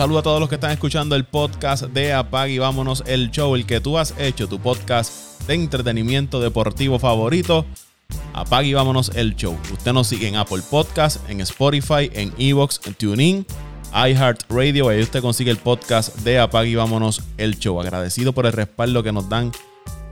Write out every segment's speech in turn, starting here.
Saludo a todos los que están escuchando el podcast de Apag y vámonos el show, el que tú has hecho, tu podcast de entretenimiento deportivo favorito. Apag y vámonos el show. Usted nos sigue en Apple Podcast, en Spotify, en Evox, en TuneIn, iHeartRadio. Ahí usted consigue el podcast de Apag y vámonos el show. Agradecido por el respaldo que nos dan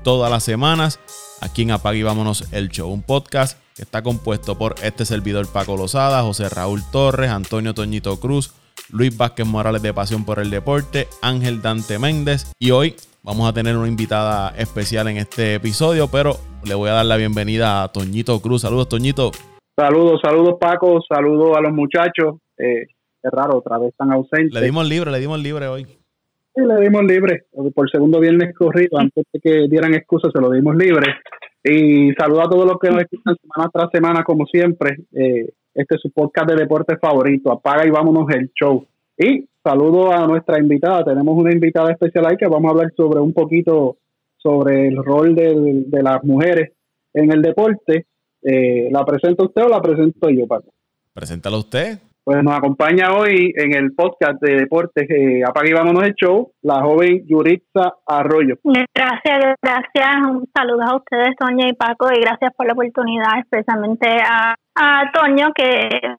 todas las semanas aquí en Apag y vámonos el show. Un podcast que está compuesto por este servidor Paco Lozada, José Raúl Torres, Antonio Toñito Cruz, Luis Vázquez Morales de Pasión por el Deporte, Ángel Dante Méndez y hoy vamos a tener una invitada especial en este episodio, pero le voy a dar la bienvenida a Toñito Cruz. Saludos, Toñito. Saludos, saludos Paco, saludos a los muchachos. Eh, es raro, otra vez están ausentes. Le dimos libre, le dimos libre hoy. Sí, le dimos libre. Por segundo viernes corrido, antes de que dieran excusas, se lo dimos libre. Y saludo a todos los que nos escuchan semana tras semana, como siempre. Eh, este es su podcast de deporte favorito. Apaga y vámonos el show. Y saludo a nuestra invitada. Tenemos una invitada especial ahí que vamos a hablar sobre un poquito sobre el rol de, de las mujeres en el deporte. Eh, ¿La presento usted o la presento yo, Paco? Preséntalo usted. Pues nos acompaña hoy en el podcast de deportes eh, Apaga y Vámonos el Show, la joven Yuritza Arroyo. Gracias, gracias. Un saludo a ustedes, Toño y Paco, y gracias por la oportunidad, especialmente a, a Toño, que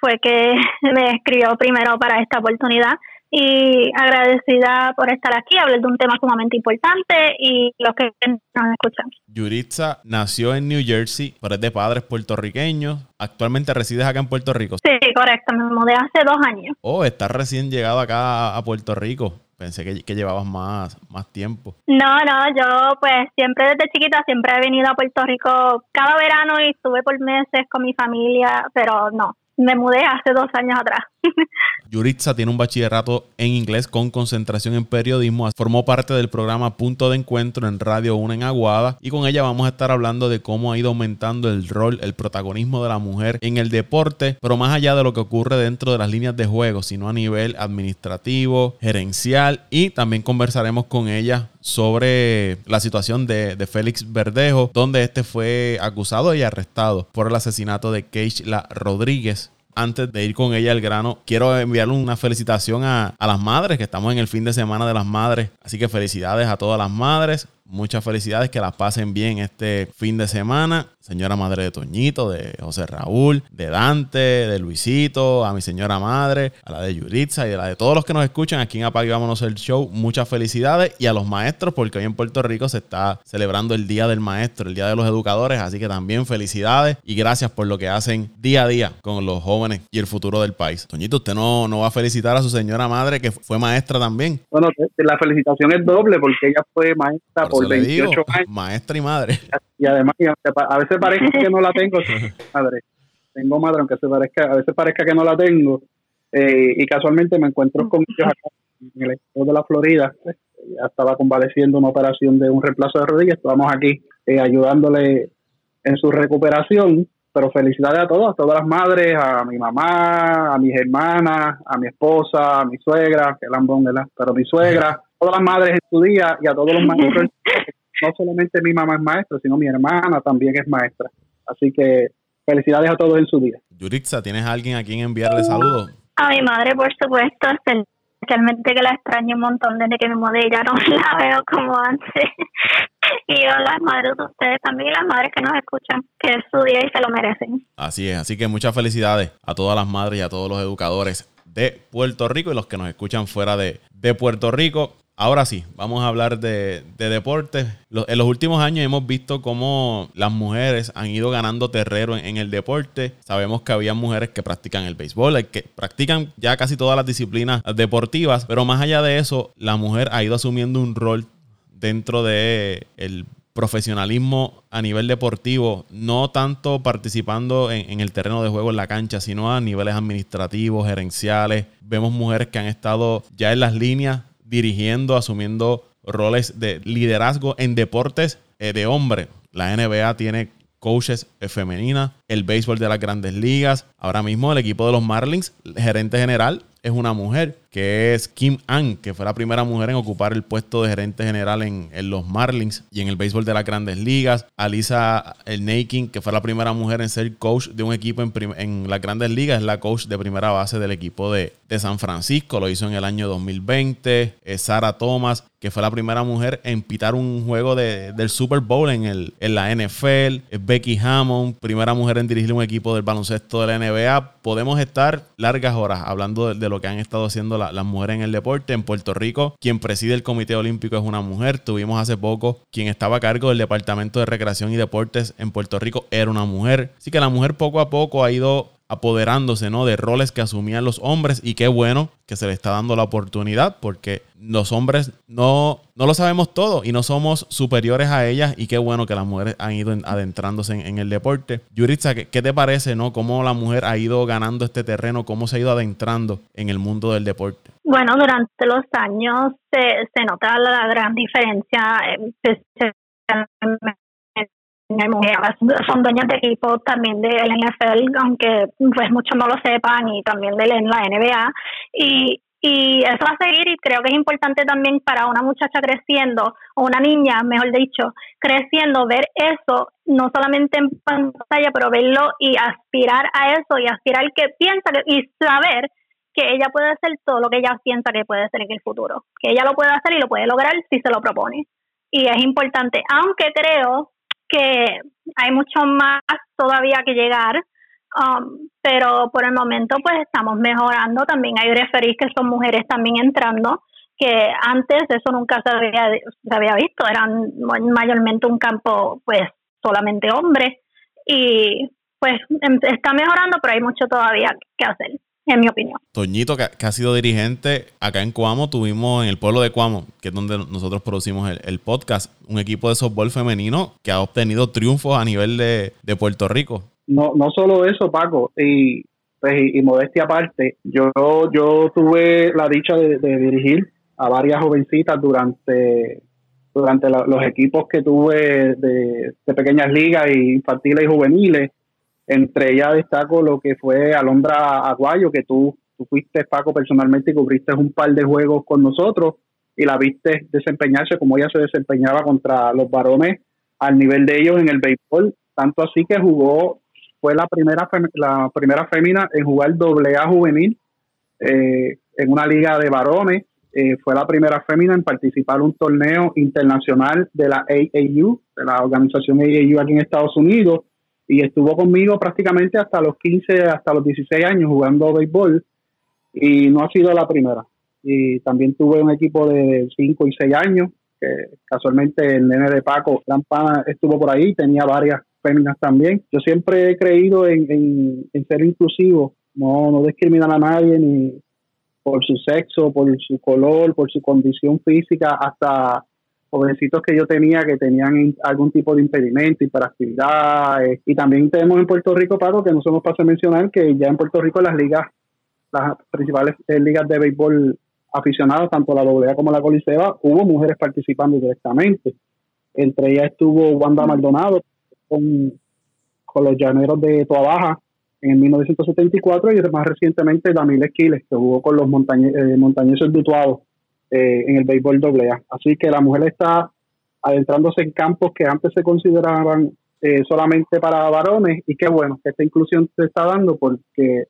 fue que me escribió primero para esta oportunidad y agradecida por estar aquí, hablar de un tema sumamente importante y los que nos escuchan. Yuritza nació en New Jersey, pero es de padres puertorriqueños. Actualmente resides acá en Puerto Rico. Sí, correcto, me mudé hace dos años. Oh, estás recién llegado acá a Puerto Rico. Pensé que, que, llevabas más, más tiempo. No, no, yo pues siempre desde chiquita siempre he venido a Puerto Rico cada verano y estuve por meses con mi familia, pero no, me mudé hace dos años atrás. Yuritza tiene un bachillerato en inglés con concentración en periodismo. Formó parte del programa Punto de Encuentro en Radio 1 en Aguada. Y con ella vamos a estar hablando de cómo ha ido aumentando el rol, el protagonismo de la mujer en el deporte, pero más allá de lo que ocurre dentro de las líneas de juego, sino a nivel administrativo, gerencial. Y también conversaremos con ella sobre la situación de, de Félix Verdejo, donde este fue acusado y arrestado por el asesinato de Keishla Rodríguez antes de ir con ella al grano, quiero enviarle una felicitación a, a, las madres, que estamos en el fin de semana de las madres. Así que felicidades a todas las madres. Muchas felicidades, que las pasen bien este fin de semana. Señora madre de Toñito, de José Raúl, de Dante, de Luisito, a mi señora madre, a la de Yuritza y a la de todos los que nos escuchan aquí en Apague Vámonos el Show. Muchas felicidades y a los maestros, porque hoy en Puerto Rico se está celebrando el Día del Maestro, el Día de los Educadores. Así que también felicidades y gracias por lo que hacen día a día con los jóvenes y el futuro del país. Toñito, ¿usted no, no va a felicitar a su señora madre que fue maestra también? Bueno, la felicitación es doble porque ella fue maestra por, por 28 digo, años. Maestra y madre. Y además, a veces parece que no la tengo, madre. Tengo madre, aunque se parezca, a veces parezca que no la tengo. Eh, y casualmente me encuentro con ellos acá en el estado de la Florida. Ya estaba convaleciendo una operación de un reemplazo de rodillas. Estábamos aquí eh, ayudándole en su recuperación. Pero felicidades a todos, a todas las madres, a mi mamá, a mis hermanas, a mi esposa, a mi suegra, que lambón, ¿verdad? Pero mi suegra, todas las madres en su día y a todos los maestros. no solamente mi mamá es maestra, sino mi hermana también es maestra. Así que felicidades a todos en su día. Yuritza, ¿tienes a alguien a quien enviarle saludos? A mi madre, por supuesto, especialmente que la extraño un montón desde que me mudé, ya no la veo como antes. y a las madres de ustedes también y las madres que nos escuchan, que es su día y se lo merecen. Así es, así que muchas felicidades a todas las madres y a todos los educadores de Puerto Rico y los que nos escuchan fuera de, de Puerto Rico. Ahora sí, vamos a hablar de, de deportes. en los últimos años hemos visto cómo las mujeres han ido ganando terreno en, el deporte. Sabemos que había mujeres que practican el béisbol, que practican ya casi todas las disciplinas deportivas, pero más allá de eso, la mujer ha ido asumiendo un rol dentro de el profesionalismo a nivel deportivo, no tanto participando en, en, el terreno de juego en la cancha, sino a niveles administrativos, gerenciales. Vemos mujeres que han estado ya en las líneas dirigiendo, asumiendo roles de liderazgo en deportes eh, de hombre. La NBA tiene coaches femeninas, el béisbol de las grandes ligas. Ahora mismo el equipo de los Marlins, gerente general, es una mujer, que es Kim Ann, que fue la primera mujer en ocupar el puesto de gerente general en, los Marlins y en el béisbol de las grandes ligas. Alisa El Naking, que fue la primera mujer en ser coach de un equipo en, en las grandes ligas, es la coach de primera base del equipo de, de San Francisco, lo hizo en el año 2020. Es Sarah Thomas, que fue la primera mujer en pitar un juego de, del Super Bowl en, el, en la NFL. Es Becky Hammond, primera mujer en dirigir un equipo del baloncesto de la NBA. Podemos estar largas horas hablando de, lo que han estado haciendo las mujeres en el deporte. En Puerto Rico, quien preside el Comité Olímpico es una mujer. Tuvimos hace poco quien estaba a cargo del Departamento de Recreación y Deportes en Puerto Rico era una mujer. Así que la mujer poco a poco ha ido apoderándose ¿no? de roles que asumían los hombres y qué bueno que se le está dando la oportunidad porque los hombres no, no lo sabemos todo y no somos superiores a ellas y qué bueno que las mujeres han ido adentrándose en, el deporte. Yuritza, ¿qué, ¿qué, te parece no? cómo la mujer ha ido ganando este terreno, cómo se ha ido adentrando en el mundo del deporte? Bueno, durante los años se, se nota la gran diferencia, eh, son dueñas de equipo también del NFL, aunque pues muchos no lo sepan, y también de la NBA. Y, y eso va a seguir y creo que es importante también para una muchacha creciendo, o una niña, mejor dicho, creciendo, ver eso, no solamente en pantalla, pero verlo y aspirar a eso y aspirar que piensa y saber que ella puede hacer todo lo que ella piensa que puede hacer en el futuro, que ella lo puede hacer y lo puede lograr si se lo propone. Y es importante, aunque creo que hay mucho más todavía que llegar, um, pero por el momento pues estamos mejorando. También hay referís que son mujeres también entrando, que antes eso nunca se había, se había visto, eran mayormente un campo pues solamente hombres. Y pues em, está mejorando, pero hay mucho todavía que hacer en mi opinión. Toñito, que, ha sido dirigente acá en Cuamo, tuvimos en el pueblo de Cuamo, que es donde nosotros producimos el, podcast, un equipo de softball femenino que ha obtenido triunfos a nivel de, Puerto Rico. No, no solo eso, Paco, y, pues, y, modestia aparte, yo, yo tuve la dicha de, dirigir a varias jovencitas durante durante los equipos que tuve de, de pequeñas ligas y infantiles y juveniles entre ellas destaco lo que fue Alondra Aguayo, que tú, tú fuiste, Paco, personalmente y cubriste un par de juegos con nosotros y la viste desempeñarse como ella se desempeñaba contra los varones al nivel de ellos en el béisbol. Tanto así que jugó, fue la primera, la primera fémina en jugar doble A juvenil eh, en una liga de varones. Eh, fue la primera fémina en participar en un torneo internacional de la AAU, de la organización AAU aquí en Estados Unidos y estuvo conmigo prácticamente hasta los 15, hasta los 16 años jugando béisbol y no ha sido la primera. Y también tuve un equipo de 5 y 6 años, que casualmente el nene de Paco Lampana estuvo por ahí, tenía varias féminas también. Yo siempre he creído en, en, ser inclusivo, no, no discriminar a nadie ni por su sexo, por su color, por su condición física, hasta jovencitos que yo tenía que tenían algún tipo de impedimento, y para actividades y también tenemos en Puerto Rico, Paco, que no se nos pasa a mencionar que ya en Puerto Rico las ligas, las principales eh, ligas de béisbol aficionados, tanto la AA como la Coliseba, hubo mujeres participando directamente. Entre ellas estuvo Wanda Maldonado con, con los llaneros de Toa en 1974 y más recientemente Damil Esquiles, que jugó con los montañe, eh, montañeses de eh, en el béisbol AA. Así que la mujer está adentrándose en campos que antes se consideraban eh, solamente para varones y qué bueno que esta inclusión se está dando porque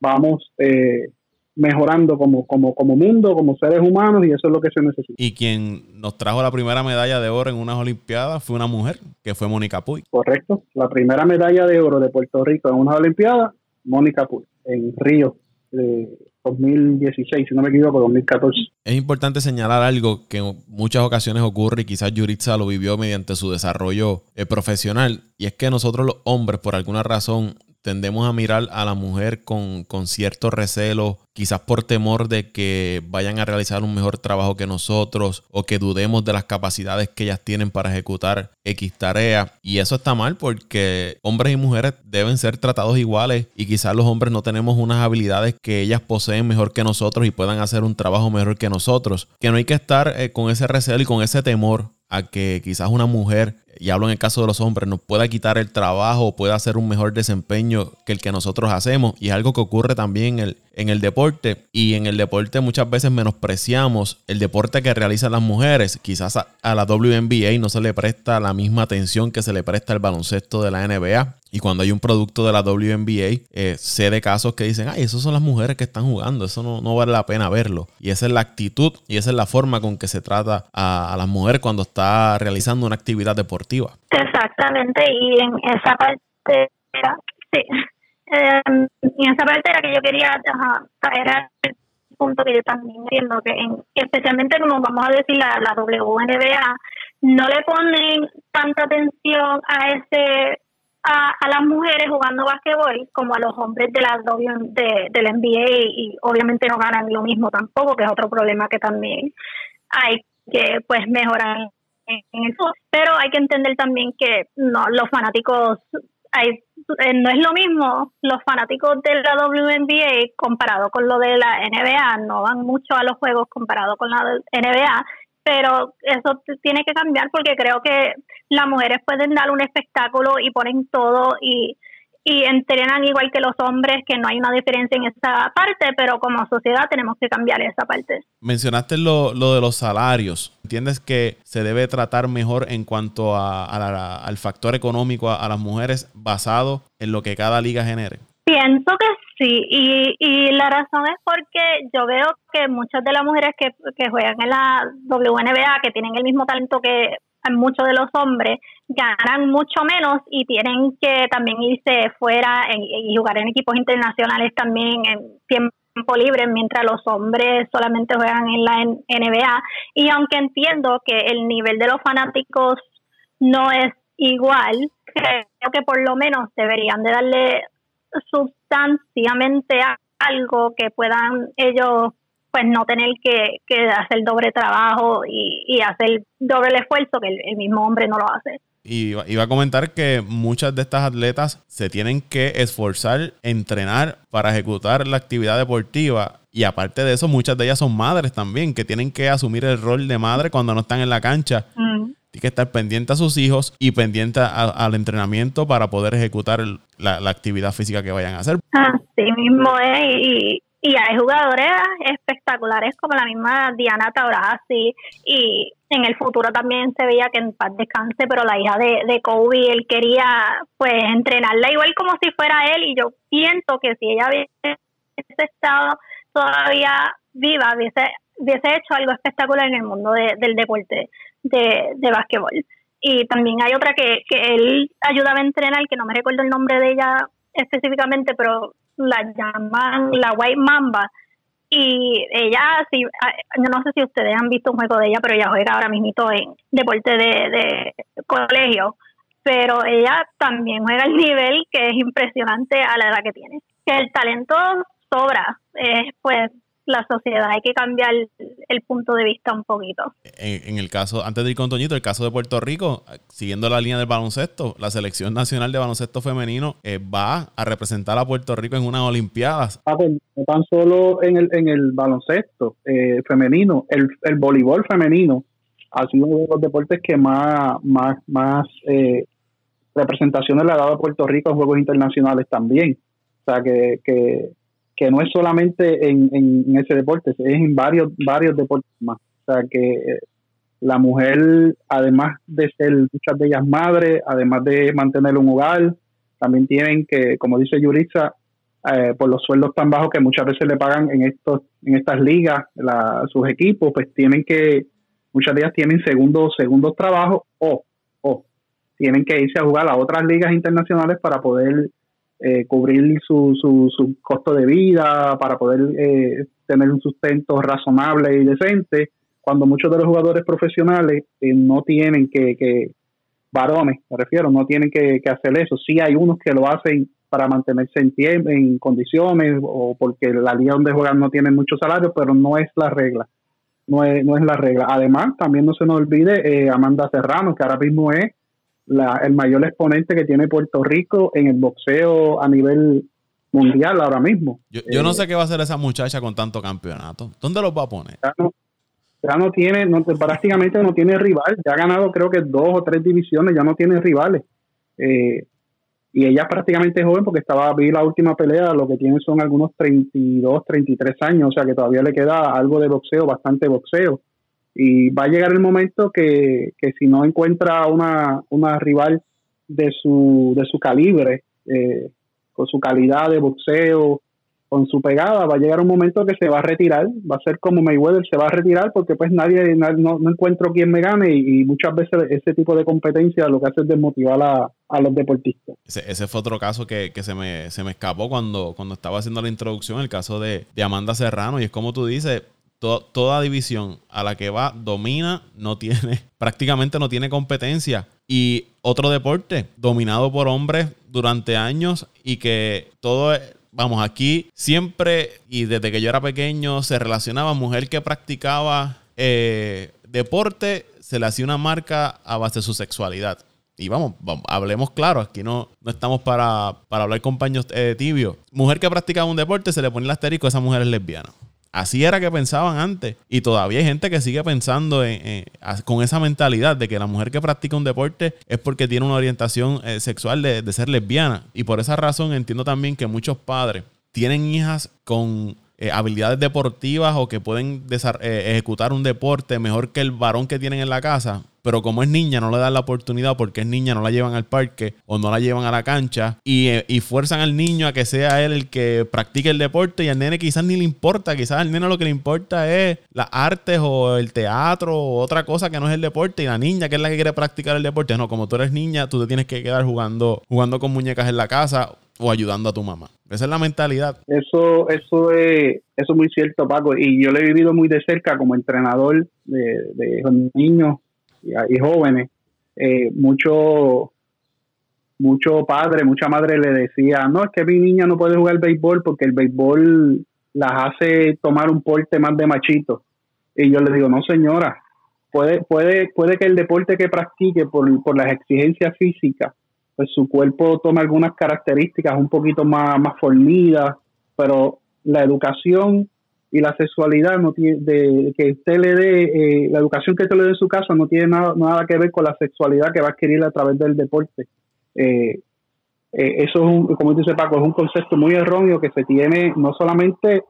vamos eh, mejorando como, como, como mundo, como seres humanos y eso es lo que se necesita. Y quien nos trajo la primera medalla de oro en unas Olimpiadas fue una mujer, que fue Mónica Puy. Correcto, la primera medalla de oro de Puerto Rico en unas Olimpiadas, Mónica Puy, en Río, de 2016, si no me equivoco, 2014. Es importante señalar algo que en muchas ocasiones ocurre y quizás Yuritza lo vivió mediante su desarrollo eh, profesional, y es que nosotros los hombres, por alguna razón, tendemos a mirar a la mujer con, con, cierto recelo, quizás por temor de que vayan a realizar un mejor trabajo que nosotros o que dudemos de las capacidades que ellas tienen para ejecutar X tarea. Y eso está mal porque hombres y mujeres deben ser tratados iguales y quizás los hombres no tenemos unas habilidades que ellas poseen mejor que nosotros y puedan hacer un trabajo mejor que nosotros. Que no hay que estar eh, con ese recelo y con ese temor a que quizás una mujer, y hablo en el caso de los hombres, nos pueda quitar el trabajo pueda hacer un mejor desempeño que el que nosotros hacemos. Y es algo que ocurre también en en el deporte y en el deporte muchas veces menospreciamos el deporte que realizan las mujeres. Quizás a, la WNBA no se le presta la misma atención que se le presta al baloncesto de la NBA. Y cuando hay un producto de la WNBA, eh, sé de casos que dicen, ay, esas son las mujeres que están jugando, eso no, vale la pena verlo. Y esa es la actitud y esa es la forma con que se trata a, a las mujeres cuando está realizando una actividad deportiva. Exactamente, y en esa parte, sí, eh, en esa parte era que yo quería era el punto que yo también entiendo que especialmente como vamos a decir la, la WNBA no le ponen tanta atención a ese a, a las mujeres jugando básquetbol como a los hombres de la de, del NBA y obviamente no ganan lo mismo tampoco que es otro problema que también hay que pues mejorar en eso. Pero hay que entender también que no los fanáticos hay, eh, no es lo mismo los fanáticos de la WNBA comparado con lo de la NBA, no van mucho a los juegos comparado con la NBA, pero eso tiene que cambiar porque creo que las mujeres pueden dar un espectáculo y ponen todo y y entrenan igual que los hombres, que no hay una diferencia en esa parte, pero como sociedad tenemos que cambiar esa parte. Mencionaste lo, lo de los salarios. ¿Entiendes que se debe tratar mejor en cuanto a, al factor económico a, las mujeres basado en lo que cada liga genere? Pienso que sí, y, y la razón es porque yo veo que muchas de las mujeres que, que juegan en la WNBA, que tienen el mismo talento que muchos de los hombres ganan mucho menos y tienen que también irse fuera y jugar en equipos internacionales también en tiempo libre, mientras los hombres solamente juegan en la NBA. Y aunque entiendo que el nivel de los fanáticos no es igual, creo que por lo menos deberían de darle sustanciamente algo que puedan ellos pues no tener que, hacer doble trabajo y, hacer doble esfuerzo que el, mismo hombre no lo hace. Y iba a comentar que muchas de estas atletas se tienen que esforzar, entrenar para ejecutar la actividad deportiva. Y aparte de eso, muchas de ellas son madres también, que tienen que asumir el rol de madre cuando no están en la cancha. Mm. Tienen que estar pendiente a sus hijos y pendiente al entrenamiento para poder ejecutar la, actividad física que vayan a hacer. Así mismo es. Y, y hay jugadores espectaculares como la misma Diana Taurasi y en el futuro también se veía que en paz descanse, pero la hija de, de Kobe, él quería pues entrenarla igual como si fuera él y yo pienso que si ella hubiese estado todavía viva, hubiese, hubiese hecho algo espectacular en el mundo del deporte de, de básquetbol. Y también hay otra que, que él ayudaba a entrenar, que no me recuerdo el nombre de ella específicamente, pero la llaman la White Mamba. Y ella, si, yo no sé si ustedes han visto un juego de ella, pero ella juega ahora mismo en deporte de, colegio. Pero ella también juega el nivel que es impresionante a la edad que tiene. Que el talento sobra, es pues la sociedad. Hay que cambiar el punto de vista un poquito. En, el caso, antes de ir con Toñito, el caso de Puerto Rico, siguiendo la línea del baloncesto, la selección nacional de baloncesto femenino eh, va a representar a Puerto Rico en unas Olimpiadas. Ah, pues, no tan solo en el, en el baloncesto eh, femenino, el, el voleibol femenino ha sido uno de los deportes que más, más, más eh, representaciones le ha dado a Puerto Rico en Juegos Internacionales también. O sea, que, que que no es solamente en, en, ese deporte, es en varios, varios deportes más. O sea que eh, la mujer, además de ser muchas de ellas madres, además de mantener un hogar, también tienen que, como dice Yurisa, eh, por los sueldos tan bajos que muchas veces le pagan en estos en estas ligas sus equipos, pues tienen que, muchas de ellas tienen segundos segundos trabajos o, o tienen que irse a jugar a otras ligas internacionales para poder eh, cubrir su, su, su, costo de vida, para poder eh, tener un sustento razonable y decente, cuando muchos de los jugadores profesionales eh, no tienen que, que, varones, me refiero, no tienen que, hacer eso. Sí hay unos que lo hacen para mantenerse en, tiempo, en condiciones o porque la liga donde juegan no tienen mucho salario, pero no es la regla. No es, no es la regla. Además, también no se nos olvide Amanda Serrano, que ahora mismo es el mayor exponente que tiene Puerto Rico en el boxeo a nivel mundial ahora mismo. Yo, no eh, sé qué va a hacer esa muchacha con tanto campeonato. ¿Dónde los va a poner? Ya no, tiene, no, prácticamente no tiene rival. Ya ha ganado creo que dos o tres divisiones, ya no tiene rivales. Eh, y ella es prácticamente joven porque estaba vi la última pelea, lo que tiene son algunos 32, 33 años, o sea que todavía le queda algo de boxeo, bastante boxeo. Y va a llegar el momento que, que si no encuentra una, una rival de su, de su calibre, eh, con su calidad de boxeo, con su pegada, va a llegar un momento que se va a retirar, va a ser como Mayweather, se va a retirar porque pues nadie, no, encuentro quien me gane y, muchas veces ese tipo de competencia lo que hace es desmotivar a, a los deportistas. Ese, fue otro caso que, se, me, se me escapó cuando, cuando estaba haciendo la introducción, el caso de, de Amanda Serrano y es como tú dices, toda división a la que va domina, no tiene, prácticamente no tiene competencia. Y otro deporte dominado por hombres durante años y que todo vamos, aquí siempre y desde que yo era pequeño se relacionaba mujer que practicaba eh, deporte, se le hacía una marca a base de su sexualidad. Y vamos, hablemos claro, aquí no, no estamos para, hablar con paños eh, tibios. Mujer que practicaba un deporte, se le pone el asterisco, esa mujer es lesbiana. Así era que pensaban antes. Y todavía hay gente que sigue pensando con esa mentalidad de que la mujer que practica un deporte es porque tiene una orientación eh, sexual de, ser lesbiana. Y por esa razón entiendo también que muchos padres tienen hijas con eh, habilidades deportivas o que pueden eh, ejecutar un deporte mejor que el varón que tienen en la casa pero como es niña no le dan la oportunidad porque es niña, no la llevan al parque o no la llevan a la cancha y, eh, fuerzan al niño a que sea él el que practique el deporte y al nene quizás ni le importa, quizás al nene lo que le importa es las artes o el teatro o otra cosa que no es el deporte y la niña que es la que quiere practicar el deporte, no, como tú eres niña, tú te tienes que quedar jugando, jugando con muñecas en la casa o ayudando a tu mamá. Esa es la mentalidad. Eso, eso es, eso es muy cierto, Paco. Y yo lo he vivido muy de cerca como entrenador de, de niños y, jóvenes, eh, mucho mucho padre, mucha madre le decía, no, es que mi niña no puede jugar béisbol porque el béisbol las hace tomar un porte más de machito. Y yo le digo, no señora, puede, puede, puede que el deporte que practique por, por las exigencias físicas, pues su cuerpo tome algunas características un poquito más, más formidas, pero la educación y la sexualidad no tiene de que usted le dé eh, la educación que usted le dé en su casa no tiene nada, nada que ver con la sexualidad que va a adquirir a través del deporte. Eh, eh, eso es un, como dice Paco es un concepto muy erróneo que se tiene no solamente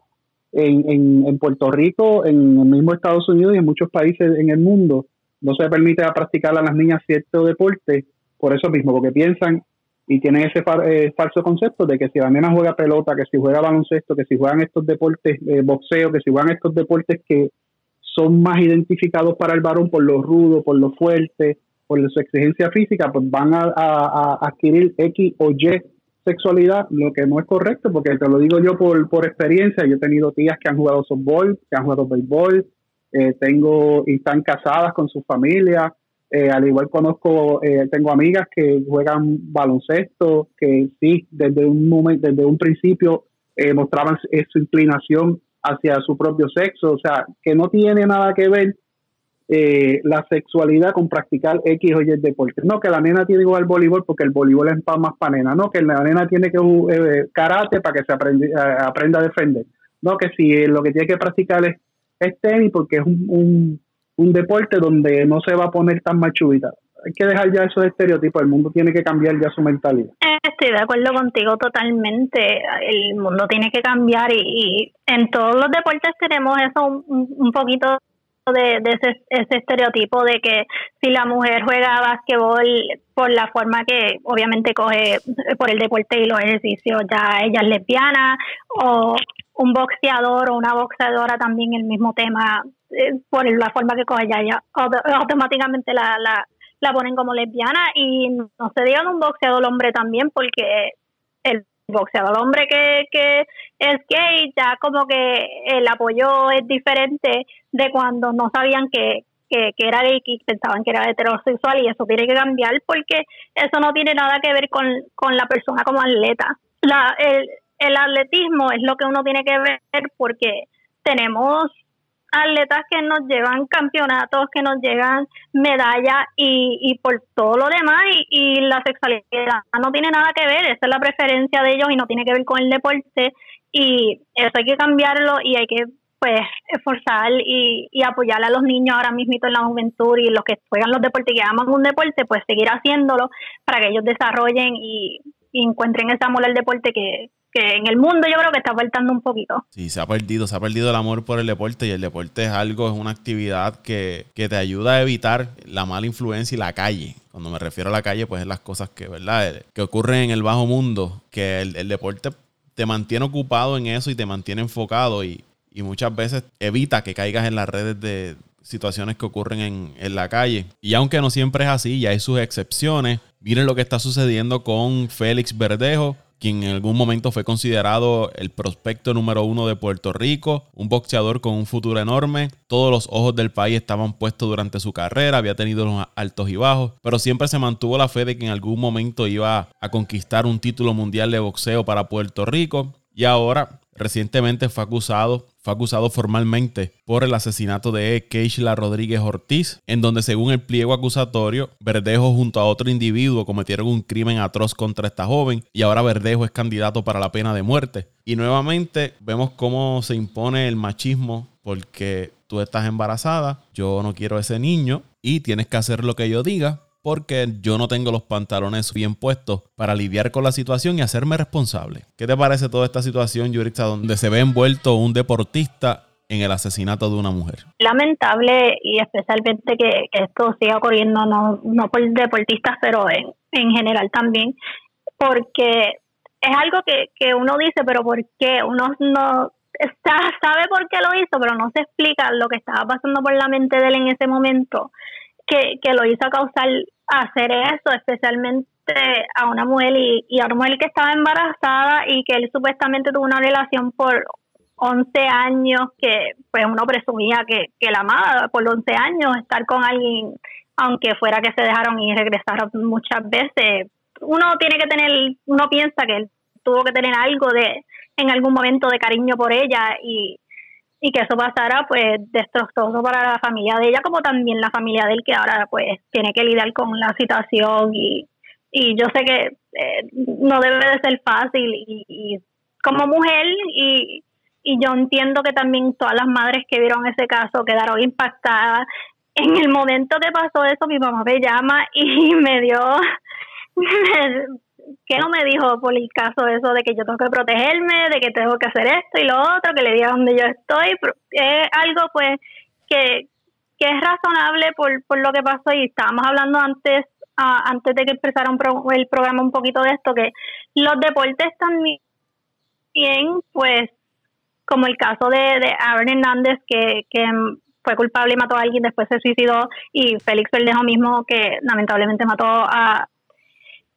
en, en, Puerto Rico en el mismo Estados Unidos y en muchos países en el mundo. No se permite practicar a las niñas cierto deporte por eso mismo porque piensan y tienen ese eh, falso concepto de que si la nena juega pelota, que si juega baloncesto, que si juegan estos deportes, eh, boxeo, que si juegan estos deportes que son más identificados para el varón por lo rudo, por lo fuerte, por su exigencia física, pues van a, adquirir X o Y sexualidad, lo que no es correcto, porque te lo digo yo por, experiencia, yo he tenido tías que han jugado softball, que han jugado béisbol, eh, tengo y están casadas con su familia, eh, al igual conozco, eh, tengo amigas que juegan baloncesto, que sí, desde un momento, desde un principio eh, mostraban su inclinación hacia su propio sexo, o sea, que no tiene nada que ver la sexualidad con practicar X o Y deporte. No, que la nena tiene que jugar voleibol porque el voleibol es más para nena. No, que la nena tiene que jugar karate para que se aprenda a defender. No, que si lo que tiene que practicar es, tenis porque es un deporte donde no se va a poner tan machubita. Hay que dejar ya esos estereotipos, el mundo tiene que cambiar ya su mentalidad. Estoy de acuerdo contigo totalmente, el mundo tiene que cambiar y, en todos los deportes tenemos eso un, poquito de, ese, estereotipo de que si la mujer juega básquetbol por la forma que obviamente coge por el deporte y los ejercicios, ya ella es lesbiana o un boxeador o una boxeadora también el mismo tema eh, por la forma que coge ya, ya automáticamente la, la, la ponen como lesbiana y no se digan un boxeador hombre también porque el boxeador hombre que, que es gay ya como que el apoyo es diferente de cuando no sabían que, que, que, era gay y pensaban que era heterosexual y eso tiene que cambiar porque eso no tiene nada que ver con, con la persona como atleta. La, el, el atletismo es lo que uno tiene que ver porque tenemos atletas que nos llevan campeonatos, que nos llegan medallas y, y por todo lo demás y, la sexualidad no tiene nada que ver, esa es la preferencia de ellos y no tiene que ver con el deporte y eso hay que cambiarlo y hay que pues esforzar y, y apoyar a los niños ahora mismo en la juventud y los que juegan los deportes y que aman un deporte, pues seguir haciéndolo para que ellos desarrollen y encuentren ese amor al deporte que, en el mundo yo creo que está faltando un poquito. Sí, se ha perdido, se ha perdido el amor por el deporte y el deporte es algo, es una actividad que, que te ayuda a evitar la mala influencia y la calle. Cuando me refiero a la calle, pues es las cosas que, ¿verdad? Que ocurren en el bajo mundo, que el, el deporte te mantiene ocupado en eso y te mantiene enfocado y, y muchas veces evita que caigas en las redes de situaciones que ocurren en, en, la calle. Y aunque no siempre es así, ya hay sus excepciones. Miren lo que está sucediendo con Félix Verdejo, quien en algún momento fue considerado el prospecto número uno de Puerto Rico, un boxeador con un futuro enorme. Todos los ojos del país estaban puestos durante su carrera, había tenido los altos y bajos, pero siempre se mantuvo la fe de que en algún momento iba a conquistar un título mundial de boxeo para Puerto Rico. Y ahora, recientemente fue acusado fue acusado formalmente por el asesinato de Keishla Rodríguez Ortiz, en donde según el pliego acusatorio, Verdejo junto a otro individuo cometieron un crimen atroz contra esta joven y ahora Verdejo es candidato para la pena de muerte. Y nuevamente vemos cómo se impone el machismo porque tú estás embarazada, yo no quiero ese niño y tienes que hacer lo que yo diga porque yo no tengo los pantalones bien puestos para lidiar con la situación y hacerme responsable. ¿Qué te parece toda esta situación, Yurixa, donde se ve envuelto un deportista en el asesinato de una mujer? Lamentable y especialmente que, esto siga ocurriendo no, no por deportistas, pero en, en general también, porque es algo que, que uno dice, pero ¿por qué? Uno no está, sabe por qué lo hizo, pero no se explica lo que estaba pasando por la mente de él en ese momento, que, que lo hizo causar hacer eso, especialmente a una mujer y, a una mujer que estaba embarazada y que él supuestamente tuvo una relación por 11 años que pues uno presumía que, que la amaba por 11 años, estar con alguien, aunque fuera que se dejaron y regresaron muchas veces, uno tiene que tener, uno piensa que él tuvo que tener algo de, en algún momento de cariño por ella y y que eso pasara pues destrozoso para la familia de ella como también la familia de él que ahora pues tiene que lidiar con la situación y, y yo sé que eh, no debe de ser fácil y, como mujer y, y yo entiendo que también todas las madres que vieron ese caso quedaron impactadas. En el momento que pasó eso mi mamá me llama y me dio que no me dijo por el caso eso de que yo tengo que protegerme, de que tengo que hacer esto y lo otro, que le diga dónde yo estoy? Es algo pues que, que es razonable por, por lo que pasó y estábamos hablando antes antes de que empezara el programa un poquito de esto, que los deportes también, pues como el caso de, de Aaron Hernández, que, que fue culpable y mató a alguien, después se suicidó, y Félix Verdejo mismo, que lamentablemente mató a,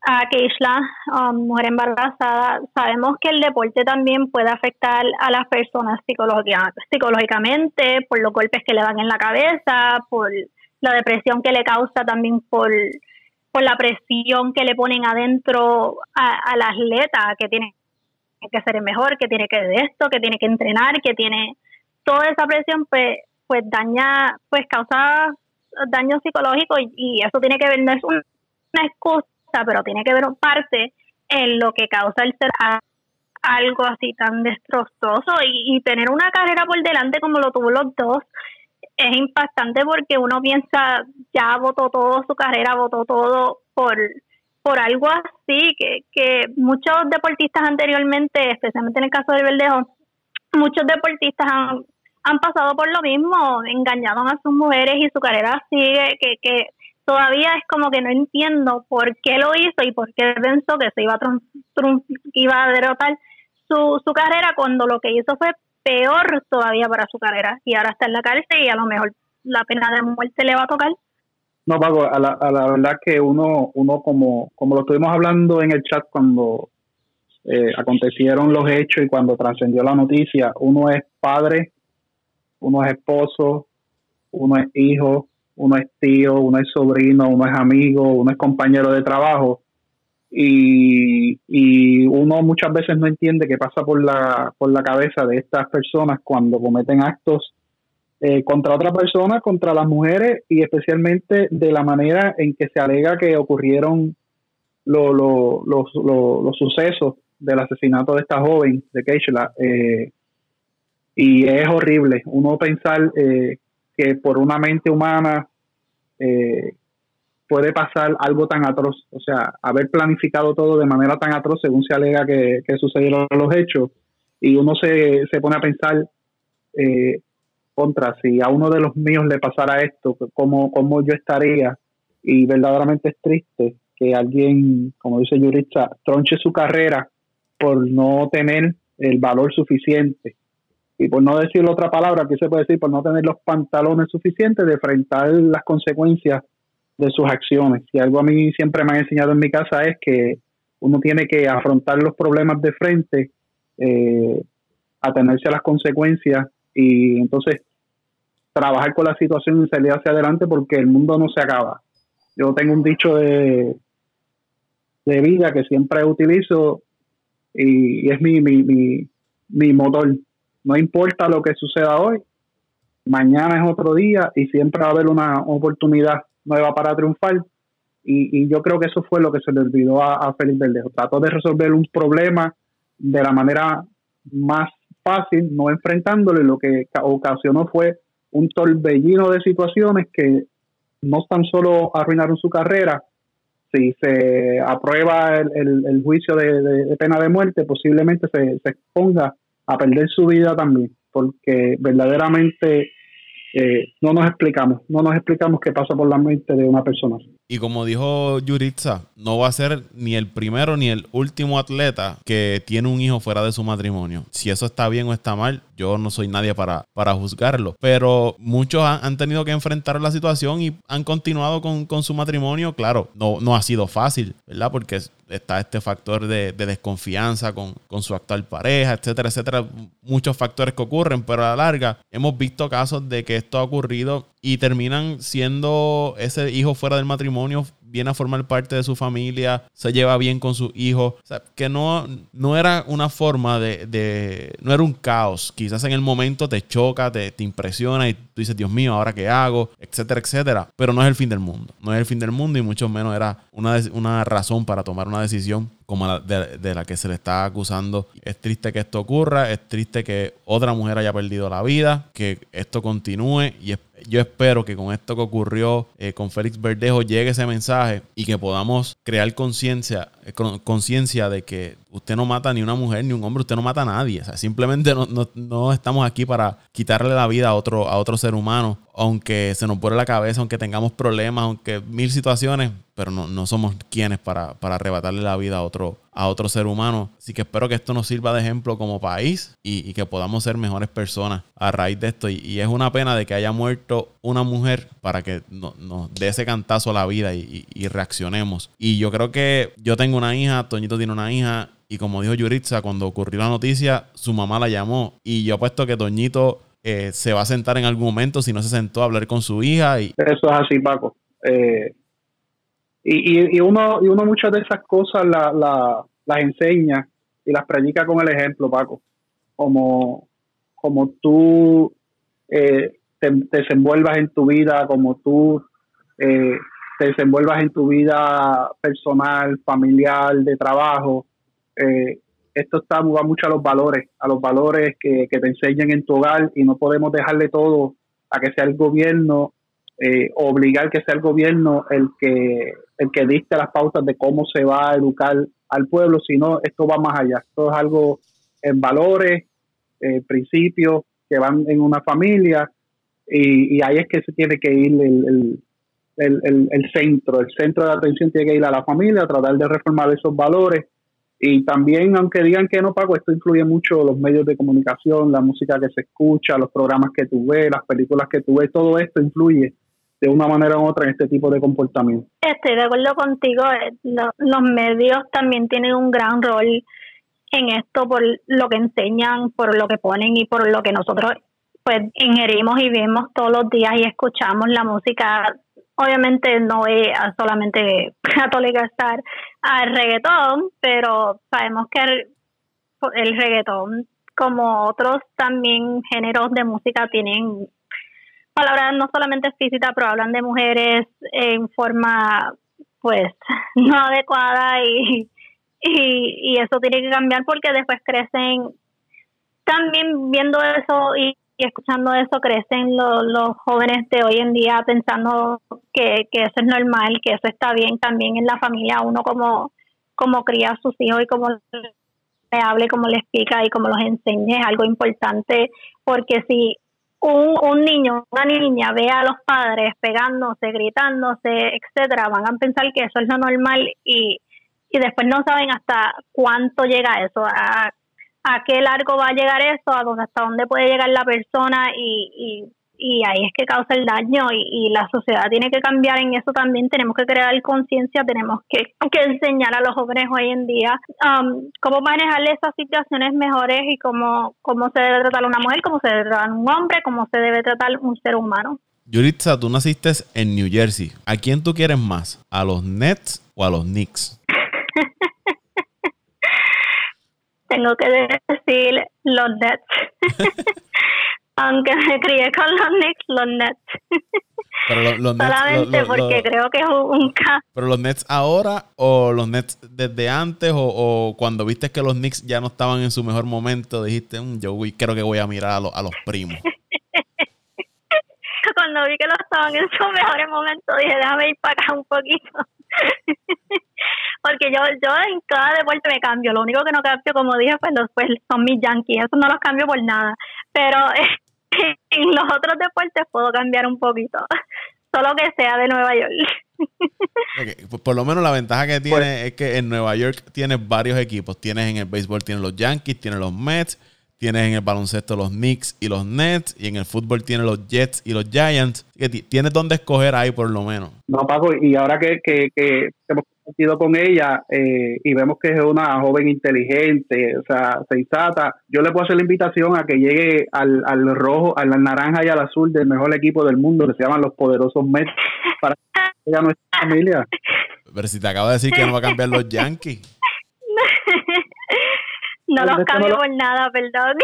a Keishla, um, mujer embarazada, sabemos que el deporte también puede afectar a las personas psicológicamente, por los golpes que le dan en la cabeza, por la depresión que le causa también por, por la presión que le ponen adentro a, la atleta, que tiene que ser mejor, que tiene que de esto, que tiene que entrenar, que tiene toda esa presión, pues, pues daña, pues causa daño psicológico y eso tiene que ver, no es una excusa pero tiene que ver un parte en lo que causa el ser algo así tan destrozoso. Y, tener una carrera por delante como lo tuvo los dos es impactante porque uno piensa ya votó todo su carrera, votó todo por por algo así que, que muchos deportistas anteriormente, especialmente en el caso del Verdejo, muchos deportistas han, han pasado por lo mismo, engañaron a sus mujeres y su carrera sigue, que, que todavía es como que no entiendo por qué lo hizo y por qué pensó que se iba a, iba a derrotar su, su carrera cuando lo que hizo fue peor todavía para su carrera y ahora está en la cárcel y a lo mejor la pena de muerte le va a tocar. No, Paco, a la, a la verdad que uno, uno como, como lo estuvimos hablando en el chat cuando eh, acontecieron los hechos y cuando trascendió la noticia, uno es padre, uno es esposo, uno es hijo, uno es tío, uno es sobrino, uno es amigo, uno es compañero de trabajo y, y uno muchas veces no entiende qué pasa por la, por la cabeza de estas personas cuando cometen actos eh, contra otra persona, contra las mujeres y especialmente de la manera en que se alega que ocurrieron los, los sucesos del asesinato de esta joven, de Keishla. Eh, y es horrible uno pensar eh, que por una mente humana eh, puede pasar algo tan atroz, o sea, haber planificado todo de manera tan atroz según se alega que, sucedieron los hechos, y uno se, se pone a pensar eh, contra, si a uno de los míos le pasara esto, ¿cómo, cómo yo estaría? Y verdaderamente es triste que alguien, como dice Yurista, tronche su carrera por no tener el valor suficiente. Y por no decir otra palabra, que se puede decir? Por no tener los pantalones suficientes de enfrentar las consecuencias de sus acciones. Y algo a mí siempre me ha enseñado en mi casa es que uno tiene que afrontar los problemas de frente, eh, atenerse a las consecuencias y entonces trabajar con la situación y salir hacia adelante porque el mundo no se acaba. Yo tengo un dicho de, de vida que siempre utilizo y, es mi, mi, mi, mi motor. No importa lo que suceda hoy, mañana es otro día y siempre va a haber una oportunidad nueva para triunfar. Y, yo creo que eso fue lo que se le olvidó a, a Félix Verdejo. Trató de resolver un problema de la manera más fácil, no enfrentándole. Lo que ocasionó fue un torbellino de situaciones que no tan solo arruinaron su carrera, si se aprueba el, juicio de, pena de muerte, posiblemente se, se exponga a perder su vida también, porque verdaderamente eh, no nos explicamos, no nos explicamos qué pasa por la mente de una persona. Y como dijo Yuritza, no va a ser ni el primero ni el último atleta que tiene un hijo fuera de su matrimonio. Si eso está bien o está mal, yo no soy nadie para, para juzgarlo. Pero muchos han, tenido que enfrentar la situación y han continuado con, con, su matrimonio. Claro, no, no ha sido fácil, ¿verdad? Porque está este factor de, desconfianza con, su actual pareja, etcétera, etcétera. Muchos factores que ocurren, pero a la larga hemos visto casos de que esto ha ocurrido y terminan siendo ese hijo fuera del matrimonio viene a formar parte de su familia, se lleva bien con sus hijos. O sea, que no, no era una forma de, No era un caos. Quizás en el momento te choca, te, te impresiona y tú dices, Dios mío, ¿ahora qué hago? Etcétera, etcétera. Pero no es el fin del mundo. No es el fin del mundo y mucho menos era una, una razón para tomar una decisión como la de, la que se le está acusando. Es triste que esto ocurra, es triste que otra mujer haya perdido la vida, que esto continúe y yo espero que con esto que ocurrió eh, con Félix Verdejo llegue ese mensaje y que podamos crear conciencia eh, conciencia de que usted no mata ni una mujer ni un hombre, usted no mata a nadie. O sea, simplemente no, no, estamos aquí para quitarle la vida a otro, a otro ser humano, aunque se nos pone la cabeza, aunque tengamos problemas, aunque mil situaciones, pero no, no somos quienes para, para, arrebatarle la vida a otro, a otro ser humano. Así que espero que esto nos sirva de ejemplo como país y, que podamos ser mejores personas a raíz de esto. Y, es una pena de que haya muerto una mujer para que nos dé ese cantazo a la vida y, y reaccionemos. Y yo creo que yo tengo una hija, Toñito tiene una hija y como dijo Yuritza, cuando ocurrió la noticia, su mamá la llamó. Y yo apuesto que Toñito eh, se va a sentar en algún momento, si no se sentó a hablar con su hija. Y... Eso es así, Paco. Eh, y, y, uno, y uno muchas de esas cosas las enseña y las predica con el ejemplo, Paco. Como, como tú eh, te, desenvuelvas en tu vida, como tú te desenvuelvas en tu vida personal, familiar, de trabajo, eh, esto está va mucho a los valores, a los valores que, te enseñan en tu hogar y no podemos dejarle todo a que sea el gobierno, eh, obligar que sea el gobierno el que, el que dicte las pautas de cómo se va a educar al pueblo, sino esto va más allá. Esto es algo en valores, eh, principios que van en una familia y, ahí es que se tiene que ir el, el, el, centro, el centro de atención tiene que ir a la familia, a tratar de reformar esos valores y también, aunque digan que no pago, esto influye mucho los medios de comunicación, la música que se escucha, los programas que tú ves, las películas que tú ves, todo esto influye de una manera u otra en este tipo de comportamiento. Estoy de acuerdo contigo, eh, los medios también tienen un gran rol en esto por lo que enseñan, por lo que ponen y por lo que nosotros pues ingerimos y vemos todos los días y escuchamos la música obviamente no a solamente estar al reggaetón, pero sabemos que el, reggaetón, como otros también géneros de música, tienen palabras no solamente físicas, pero hablan de mujeres en forma pues no adecuada y, y, y eso tiene que cambiar porque después crecen también viendo eso y, escuchando eso crecen los jóvenes de hoy en día pensando que, que eso es normal, que eso está bien también en la familia, uno como, como cría a sus hijos y como le hable, como le explica y como los enseñe es algo importante porque si un, un niño, una niña ve a los padres pegándose, gritándose, etcétera, van a pensar que eso es lo normal y, y después no saben hasta cuánto llega eso, a, a qué largo va a llegar eso, a dónde, hasta dónde puede llegar la persona y, y y ahí es que causa el daño y, la sociedad tiene que cambiar en eso también, tenemos que crear conciencia, tenemos que, enseñar a los jóvenes hoy en día um, cómo manejar esas situaciones mejores y cómo, cómo se debe tratar una mujer, cómo se debe tratar un hombre, cómo se debe tratar un ser humano. Yuritza, tú naciste en New Jersey. ¿A quién tú quieres más? ¿A los Nets o a los Knicks? Tengo que decir los Nets. aunque me crié con los Knicks, los Nets. Pero los, Nets, Solamente porque creo que es un, caso. ¿Pero los Nets ahora o los Nets desde antes o, cuando viste que los Knicks ya no estaban en su mejor momento, dijiste, mm, yo creo que voy a mirar a, a los primos? cuando vi que no estaban en su mejor momento, dije, déjame ir para acá un poquito. porque yo yo en cada deporte me cambio. Lo único que no cambio, como dije, pues, los, pues son mis Yankees. Eso no los cambio por nada. Pero en los otros deportes puedo cambiar un poquito. Solo que sea de Nueva York. Por lo menos la ventaja que tiene pues es que en Nueva York tienes varios equipos. Tienes en el béisbol, tienes los Yankees, tienes los Mets, tienes en el baloncesto los Knicks y los Nets, y en el fútbol tienes los Jets y los Giants. tienes donde escoger ahí por lo menos. No, Paco, y ahora que, que, que hemos compartido con ella eh, y vemos que es una joven inteligente, o sea, sensata, yo le puedo hacer la invitación a que llegue al, al rojo, al naranja y al azul del mejor equipo del mundo que se llaman los poderosos Mets para que ella nuestra familia. Pero si te acabo de decir que no va a cambiar los Yankees. No los cambio por nada, perdón.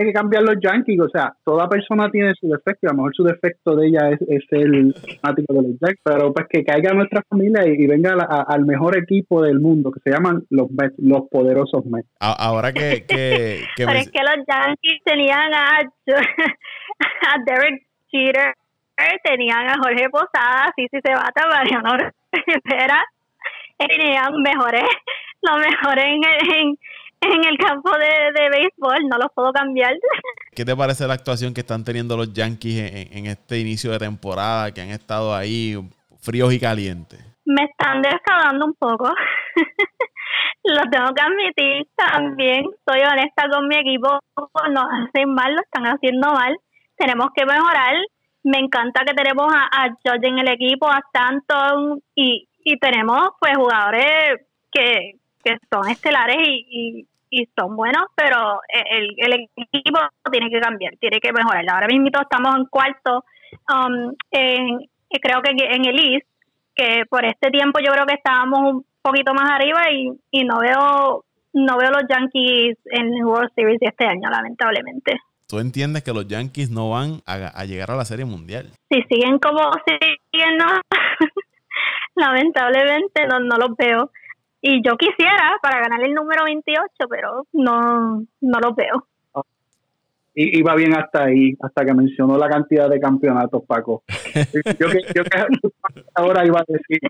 Hay que cambiar los Yankees, o sea, toda persona tiene su defecto, y a lo mejor su defecto de ella es, el fanático de los Yankees, pero pues que caiga nuestra familia y, venga al mejor equipo del mundo, que se llaman los Mets, los poderosos Mets. Ahora que... que, pero es que los Yankees tenían a, a Derek Jeter, tenían a Jorge Posada, sí, sí se va a Mariano Rivera, tenían mejores, los mejores en, en en el campo de, béisbol, no los puedo cambiar. ¿Qué te parece la actuación que están teniendo los Yankees en, este inicio de temporada, que han estado ahí fríos y calientes? Me están descadando un poco. lo tengo que admitir también. Soy honesta con mi equipo. No hacen mal, lo están haciendo mal. Tenemos que mejorar. Me encanta que tenemos a, a George en el equipo, a Stanton y, y tenemos pues jugadores que, que son estelares y, y, son buenos, pero el, el, equipo tiene que cambiar, tiene que mejorar. Ahora mismo estamos en cuarto, um, en, creo que en el East, que por este tiempo yo creo que estábamos un poquito más arriba y, y no veo no veo los Yankees en World Series de este año, lamentablemente. ¿Tú entiendes que los Yankees no van a, llegar a la Serie Mundial? Si siguen como siguen, no. lamentablemente no, no los veo. Y yo quisiera para ganar el número 28, pero no, no lo veo. Y iba bien hasta ahí, hasta que mencionó la cantidad de campeonatos, Paco. yo que, yo que ahora iba a decir,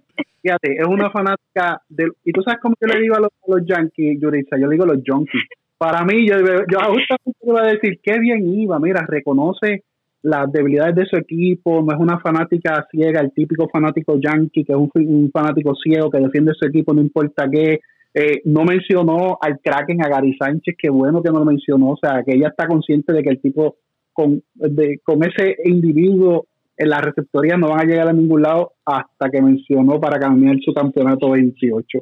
fíjate, es una fanática del... Y tú sabes cómo yo le digo a los, Yankees, Yurisa, yo le digo a los Yankees. Para mí, yo, yo justamente iba a decir, qué bien iba, mira, reconoce las debilidades de su equipo, no es una fanática ciega, el típico fanático yankee, que es un, fanático ciego que defiende su equipo, no importa qué. Eh, no mencionó al Kraken, a Gary Sánchez, qué bueno que no lo mencionó, o sea, que ella está consciente de que el tipo con, de, con ese individuo en la receptoría no van a llegar a ningún lado hasta que mencionó para cambiar su campeonato 28.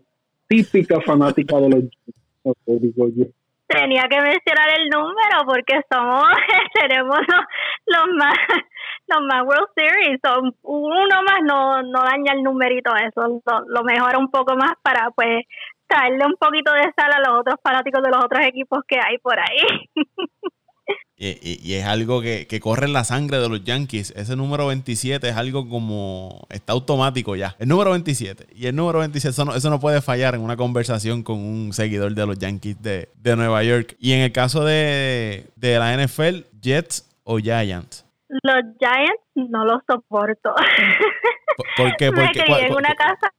Típica fanática de los yo tenía que mencionar el número porque somos tenemos los, más los más World Series. Son uno más no no daña el numerito eso lo, lo mejora un poco más para pues traerle un poquito de sal a los otros fanáticos de los otros equipos que hay por ahí Y, es algo que, corre en la sangre de los Yankees. Ese número 27 es algo como. Está automático ya. El número 27. Y el número 27, eso no, eso no puede fallar en una conversación con un seguidor de los Yankees de, Nueva York. Y en el caso de, de la NFL, Jets o Giants? Los Giants no los soporto. ¿Por, qué? me crié en una casa.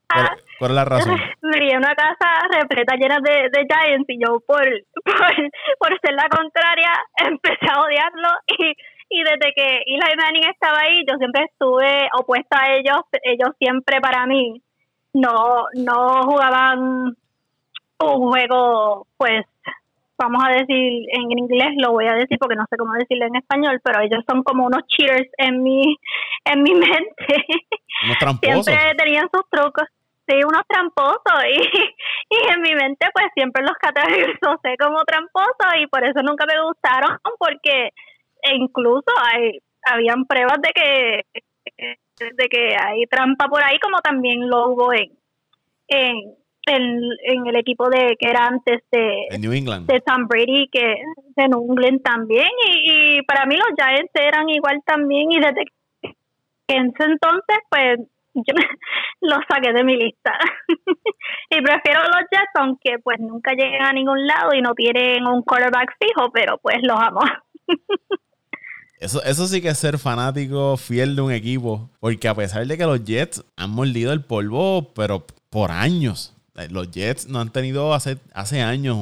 ¿cuál, es la razón? Me crié en una casa repleta llena de, de Giants y yo, por, por, por ser la contraria, empecé a odiarlo y y desde que Eli Manning estaba ahí, yo siempre estuve opuesta a ellos, ellos siempre para mí no, no jugaban un juego, pues, vamos a decir en inglés, lo voy a decir porque no sé cómo decirlo en español, pero ellos son como unos cheaters en mi, en mi mente. siempre tenían sus trucos. Sí, unos tramposos y, y en mi mente pues siempre los categorizé como tramposos y por eso nunca me gustaron porque incluso hay habían pruebas de que de que hay trampa por ahí como también lo hubo en en, en, el equipo de que era antes de New England de Tom Brady que de New England también y, y para mí los Giants eran igual también y desde que en ese entonces pues yo los saqué de mi lista y prefiero los Jets aunque pues nunca lleguen a ningún lado y no tienen un quarterback fijo pero pues los amo Eso, eso sí que es ser fanático fiel de un equipo. Porque a pesar de que los Jets han mordido el polvo, pero por años. Los Jets no han tenido hace, hace años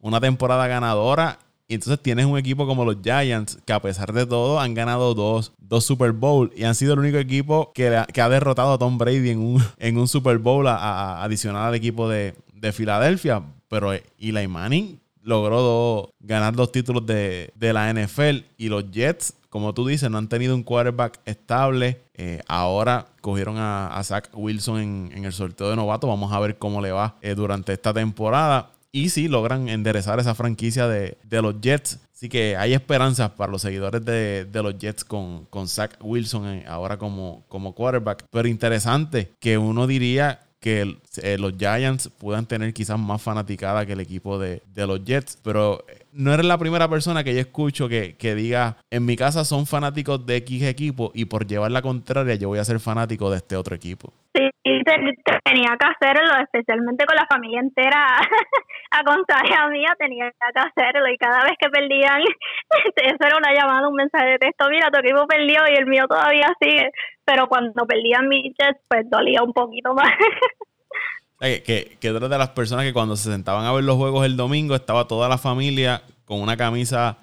una temporada ganadora. Y entonces tienes un equipo como los Giants, que a pesar de todo han ganado dos, dos Super Bowl y han sido el único equipo que, ha derrotado a Tom Brady en un, en un Super Bowl a, adicional al equipo de, de Filadelfia. Pero Eli Manning logró ganar dos títulos de, la NFL y los Jets como tú dices, no han tenido un quarterback estable. Eh, ahora cogieron a, Zach Wilson en, el sorteo de novato. Vamos a ver cómo le va eh, durante esta temporada. Y si logran enderezar esa franquicia de, los Jets. Así que hay esperanzas para los seguidores de, los Jets con, Zach Wilson eh, ahora como quarterback. Pero interesante que uno diría que los Giants puedan tener quizás más fanaticada que el equipo de, de los Jets. Pero no eres la primera persona que yo escucho que, diga, en mi casa son fanáticos de X equipo y por llevar la contraria yo voy a ser fanático de este otro equipo. Sí, tenía que hacerlo, especialmente con la familia entera a contraria mía, tenía que hacerlo y cada vez que perdían, eso era una llamada, un mensaje de texto, mira, tu equipo perdió y el mío todavía sigue, pero cuando perdían mis Jets, pues dolía un poquito más. Que, que, que de las personas que cuando se sentaban a ver los juegos el domingo estaba toda la familia con una camisa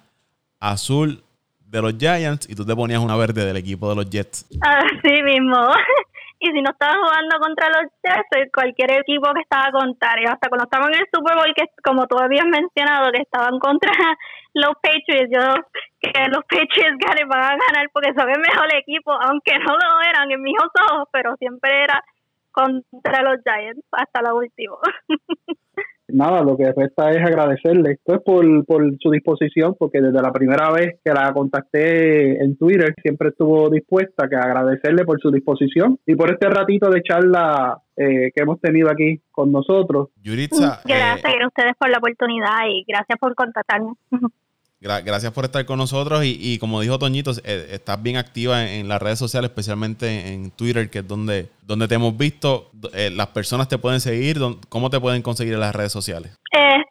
azul de los Giants y tú te ponías una verde del equipo de los Jets. Así mismo. y si no estabas jugando contra los Jets, pues cualquier equipo que estaba contrario, hasta cuando estaban en el Super Bowl, que como tú habías mencionado, que estaban contra los Patriots, yo que los Patriots ganen, van a ganar porque son el mejor equipo, aunque no lo eran en mis ojos, pero siempre era contra los Giants hasta la última. Nada, lo que resta es agradecerle pues, por, por su disposición, porque desde la primera vez que la contacté en Twitter siempre estuvo dispuesta, que agradecerle por su disposición y por este ratito de charla eh, que hemos tenido aquí con nosotros. Yuritza, gracias a ustedes por la oportunidad y gracias por contactarme. gracias por estar con nosotros y, como dijo Toñito, eh, estás bien activa en, las redes sociales, especialmente en Twitter, que es donde, donde te hemos visto. Eh, las personas te pueden seguir, ¿cómo te pueden conseguir en las redes sociales?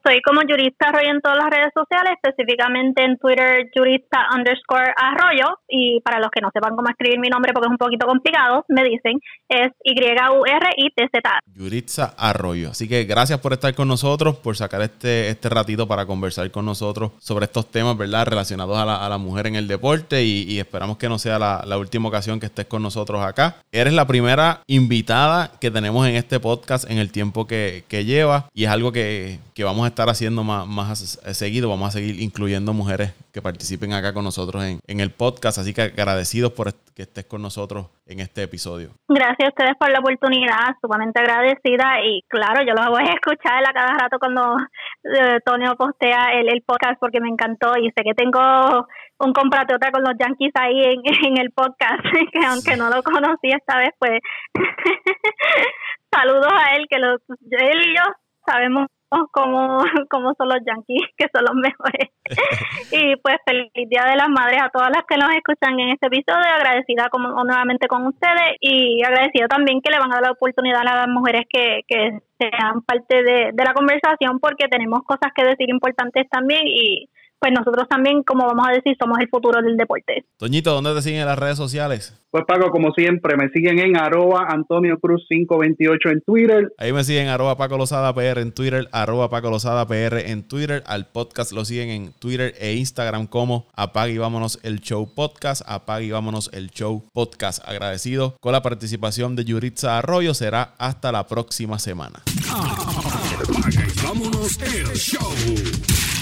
Estoy como Jurista Arroyo en todas las redes sociales, específicamente en Twitter Jurista underscore Arroyo. Y para los que no sepan cómo escribir mi nombre porque es un poquito complicado, me dicen es Y-U-R-I-T-Z. Jurista Arroyo. Así que gracias por estar con nosotros, por sacar este, este ratito para conversar con nosotros sobre estos temas, ¿verdad? Relacionados a la, a la mujer en el deporte y, esperamos que no sea la, la, última ocasión que estés con nosotros acá. Eres la primera invitada que tenemos en este podcast en el tiempo que, que lleva y es algo que, que vamos a estar haciendo más, más seguido. Vamos a seguir incluyendo mujeres que participen acá con nosotros en, en el podcast. Así que agradecidos por que estés con nosotros en este episodio. Gracias a ustedes por la oportunidad, sumamente agradecida. Y claro, yo los voy a escuchar a cada rato cuando eh, Tonio postea el, el, podcast porque me encantó y sé que tengo un compatriota con los Yankees ahí en, en el podcast, que aunque no lo conocí esta vez, pues saludos a él, que los, él y yo sabemos como, como son los yankees, que son los mejores. y pues feliz Día de las Madres a todas las que nos escuchan en este episodio, agradecida como nuevamente con ustedes y agradecida también que le van a dar la oportunidad a las mujeres que, que sean parte de, de la conversación porque tenemos cosas que decir importantes también y pues nosotros también, como vamos a decir, somos el futuro del deporte. Toñito, ¿dónde te siguen en las redes sociales? Pues Paco, como siempre, me siguen en arroba Antonio Cruz 528 en Twitter. Ahí me siguen arroba Paco Lozada PR en Twitter, arroba Paco Lozada PR en Twitter. Al podcast lo siguen en Twitter e Instagram como Apague y Vámonos el Show Podcast. Apague y Vámonos el Show Podcast. Agradecido con la participación de Yuritza Arroyo. Será hasta la próxima semana. Apague y vámonos el show.